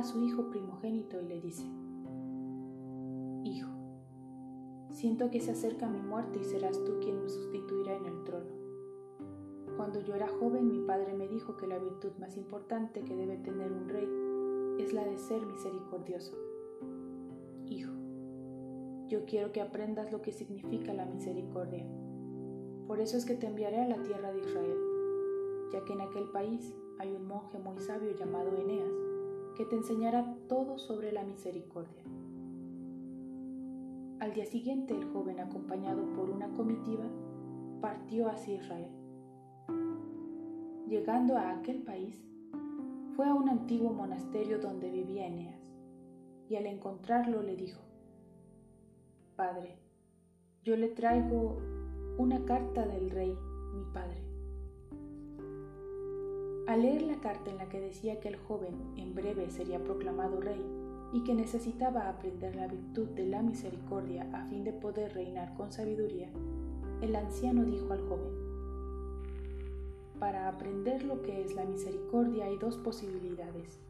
a su hijo primogénito y le dice, Hijo, siento que se acerca mi muerte y serás tú quien me sustituirá en el trono. Cuando yo era joven mi padre me dijo que la virtud más importante que debe tener un rey es la de ser misericordioso. Hijo, yo quiero que aprendas lo que significa la misericordia. Por eso es que te enviaré a la tierra de Israel, ya que en aquel país hay un monje muy sabio llamado Eneas, que te enseñará todo sobre la misericordia. Al día siguiente el joven, acompañado por una comitiva, partió hacia Israel. Llegando a aquel país, fue a un antiguo monasterio donde vivía Eneas, y al encontrarlo le dijo, Padre, yo le traigo una carta del rey, mi padre. Al leer la carta en la que decía que el joven en breve sería proclamado rey y que necesitaba aprender la virtud de la misericordia a fin de poder reinar con sabiduría, el anciano dijo al joven, para aprender lo que es la misericordia hay dos posibilidades.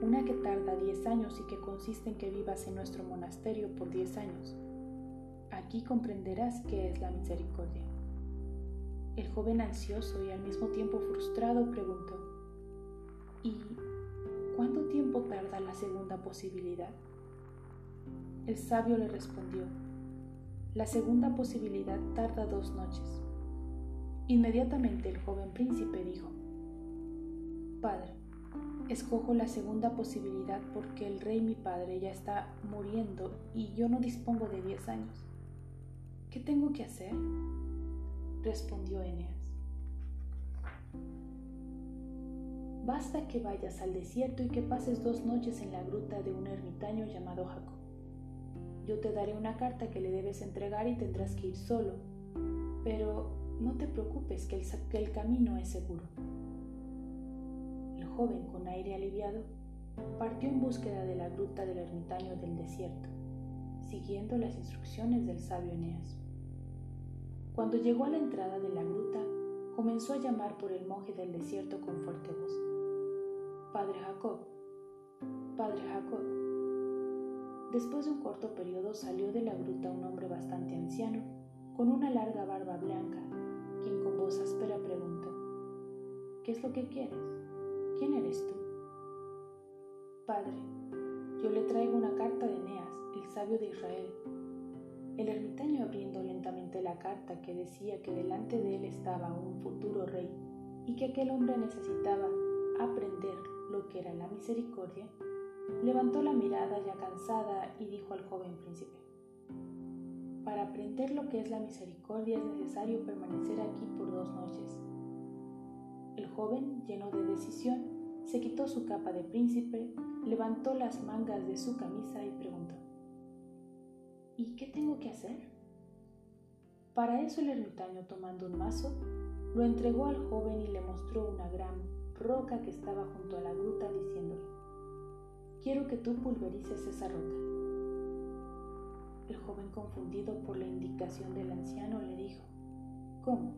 Una que tarda 10 años y que consiste en que vivas en nuestro monasterio por 10 años. Aquí comprenderás qué es la misericordia. El joven ansioso y al mismo tiempo frustrado preguntó, ¿y cuánto tiempo tarda la segunda posibilidad? El sabio le respondió, la segunda posibilidad tarda dos noches. Inmediatamente el joven príncipe dijo, Padre, escojo la segunda posibilidad porque el rey mi padre ya está muriendo y yo no dispongo de diez años. ¿Qué tengo que hacer? Respondió Eneas. Basta que vayas al desierto y que pases dos noches en la gruta de un ermitaño llamado Jacob. Yo te daré una carta que le debes entregar y tendrás que ir solo, pero no te preocupes que el, camino es seguro. El joven, con aire aliviado, partió en búsqueda de la gruta del ermitaño del desierto, siguiendo las instrucciones del sabio Eneas. Cuando llegó a la entrada de la gruta, comenzó a llamar por el monje del desierto con fuerte voz. Padre Jacob, Padre Jacob. Después de un corto periodo salió de la gruta un hombre bastante anciano, con una larga barba blanca quien con voz áspera preguntó, ¿qué es lo que quieres? ¿Quién eres tú? Padre, yo le traigo una carta de Eneas, el sabio de Israel. El ermitaño abriendo lentamente la carta que decía que delante de él estaba un futuro rey y que aquel hombre necesitaba aprender lo que era la misericordia, levantó la mirada ya cansada y dijo al joven príncipe, para aprender lo que es la misericordia es necesario permanecer aquí por dos noches. El joven, lleno de decisión, se quitó su capa de príncipe, levantó las mangas de su camisa y preguntó, ¿Y qué tengo que hacer? Para eso el ermitaño, tomando un mazo, lo entregó al joven y le mostró una gran roca que estaba junto a la gruta, diciéndole, quiero que tú pulverices esa roca. El joven, confundido por la indicación del anciano, le dijo, ¿Cómo?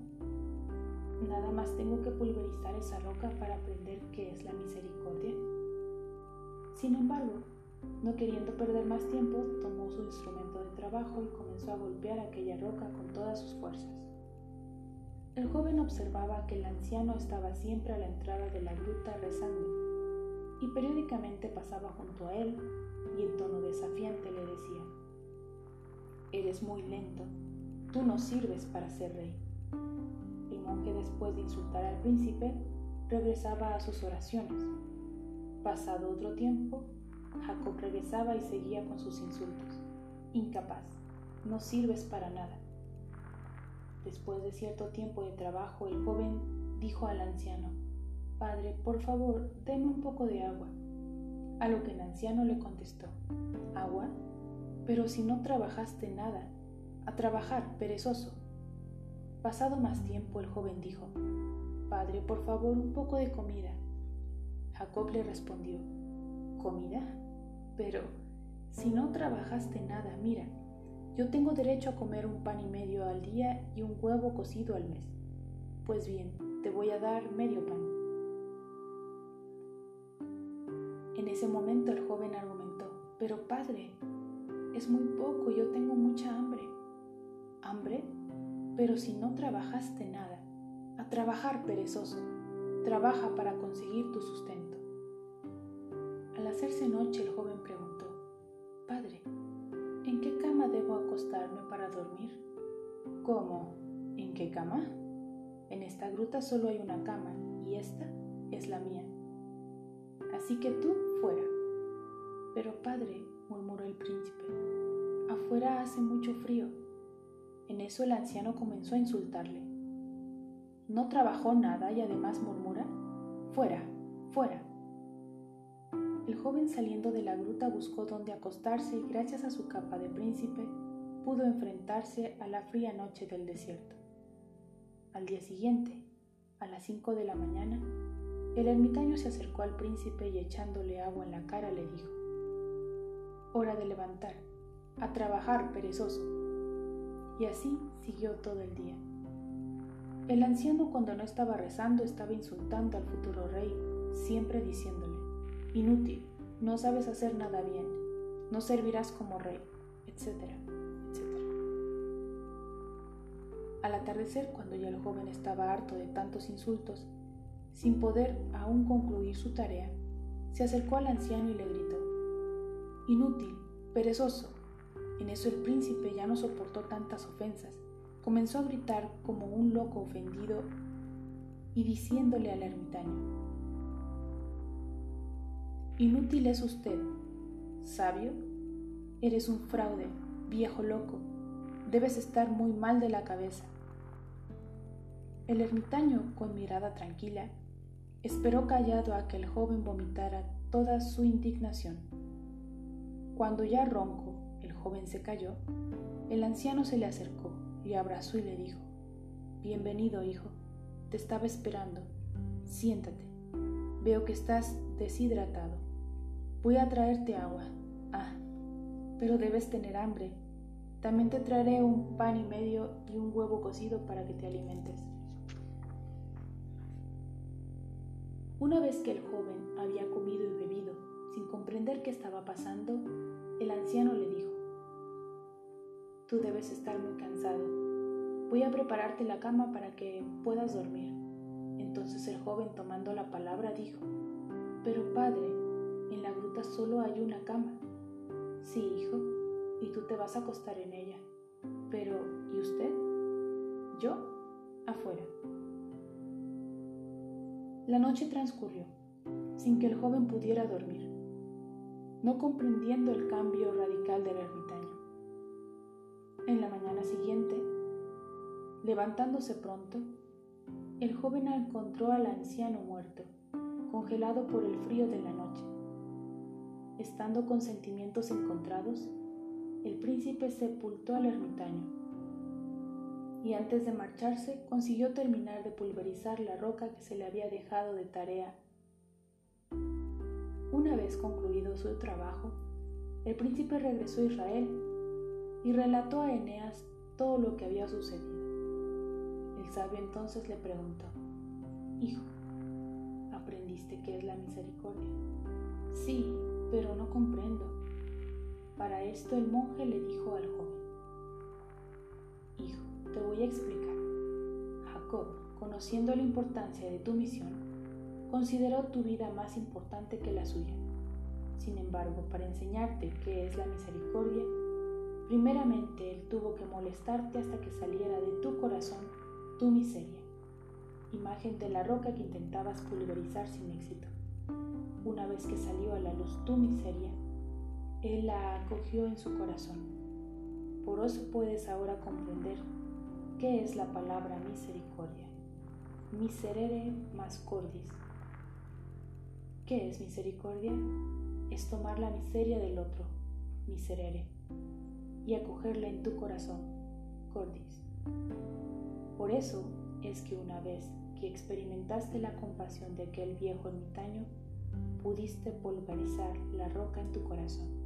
¿Nada más tengo que pulverizar esa roca para aprender qué es la misericordia? Sin embargo, no queriendo perder más tiempo, tomó su instrumento de trabajo y comenzó a golpear aquella roca con todas sus fuerzas. El joven observaba que el anciano estaba siempre a la entrada de la gruta rezando, y periódicamente pasaba junto a él y en tono desafiante le decía, Eres muy lento, tú no sirves para ser rey. El monje después de insultar al príncipe, regresaba a sus oraciones. Pasado otro tiempo, Jacob regresaba y seguía con sus insultos. Incapaz, no sirves para nada. Después de cierto tiempo de trabajo, el joven dijo al anciano, Padre, por favor, deme un poco de agua. A lo que el anciano le contestó, ¿Agua? Pero si no trabajaste nada, a trabajar, perezoso. Pasado más tiempo, el joven dijo, Padre, por favor, un poco de comida. Jacob le respondió, ¿comida? Pero si no trabajaste nada, mira, yo tengo derecho a comer un pan y medio al día y un huevo cocido al mes. Pues bien, te voy a dar medio pan. En ese momento el joven argumentó, pero padre, es muy poco, yo tengo mucha hambre. ¿Hambre? Pero si no trabajaste nada, a trabajar perezoso, trabaja para conseguir tu sustento. Hacerse noche el joven preguntó, Padre, ¿en qué cama debo acostarme para dormir? ¿Cómo? ¿En qué cama? En esta gruta solo hay una cama y esta es la mía. Así que tú fuera. Pero padre, murmuró el príncipe, afuera hace mucho frío. En eso el anciano comenzó a insultarle. ¿No trabajó nada y además murmura? Fuera, fuera. El joven saliendo de la gruta buscó dónde acostarse y gracias a su capa de príncipe pudo enfrentarse a la fría noche del desierto. Al día siguiente, a las cinco de la mañana, el ermitaño se acercó al príncipe y echándole agua en la cara le dijo, Hora de levantar, a trabajar, perezoso. Y así siguió todo el día. El anciano cuando no estaba rezando estaba insultando al futuro rey, siempre diciéndole, Inútil, no sabes hacer nada bien, no servirás como rey, etcétera, etcétera. Al atardecer, cuando ya el joven estaba harto de tantos insultos, sin poder aún concluir su tarea, se acercó al anciano y le gritó, Inútil, perezoso. En eso el príncipe ya no soportó tantas ofensas, comenzó a gritar como un loco ofendido y diciéndole al ermitaño, Inútil es usted, sabio, eres un fraude, viejo loco, debes estar muy mal de la cabeza. El ermitaño, con mirada tranquila, Esperó callado a que el joven vomitara toda su indignación. Cuando ya ronco el joven se calló, el anciano se le acercó, le abrazó y le dijo, Bienvenido, hijo, te estaba esperando, siéntate, veo que estás deshidratado, voy a traerte agua. Ah, pero debes tener hambre, también te traeré un pan y medio y un huevo cocido para que te alimentes. Una vez que el joven había comido y bebido, sin comprender qué estaba pasando, el anciano le dijo, Tú debes estar muy cansado. Voy a prepararte la cama para que puedas dormir. Entonces el joven tomando la palabra dijo, Pero padre, en la gruta solo hay una cama. Sí, hijo, y tú te vas a acostar en ella. Pero, ¿y usted? Yo, afuera. La noche transcurrió, sin que el joven pudiera dormir, no comprendiendo el cambio radical del ermitaño. En la mañana siguiente, levantándose pronto, el joven encontró al anciano muerto, congelado por el frío de la noche. Estando con sentimientos encontrados, el príncipe sepultó al ermitaño y antes de marcharse consiguió terminar de pulverizar la roca que se le había dejado de tarea. Una vez concluido su trabajo, el príncipe regresó a Israel y relató a Eneas todo lo que había sucedido. El sabio entonces le preguntó, Hijo, ¿aprendiste qué es la misericordia? Sí, pero no comprendo. Para esto el monje le dijo al joven, Hijo, te voy a explicar. Jacob, conociendo la importancia de tu misión, consideró tu vida más importante que la suya. Sin embargo, para enseñarte qué es la misericordia, primeramente él tuvo que molestarte hasta que saliera de tu corazón tu miseria, imagen de la roca que intentabas pulverizar sin éxito. Una vez que salió a la luz tu miseria, él la acogió en su corazón. Por eso puedes ahora comprender ¿Qué es la palabra misericordia? Miserere más cordis. ¿Qué es misericordia? Es tomar la miseria del otro, miserere, y acogerla en tu corazón, cordis. Por eso es que una vez que experimentaste la compasión de aquel viejo ermitaño, pudiste pulverizar la roca en tu corazón.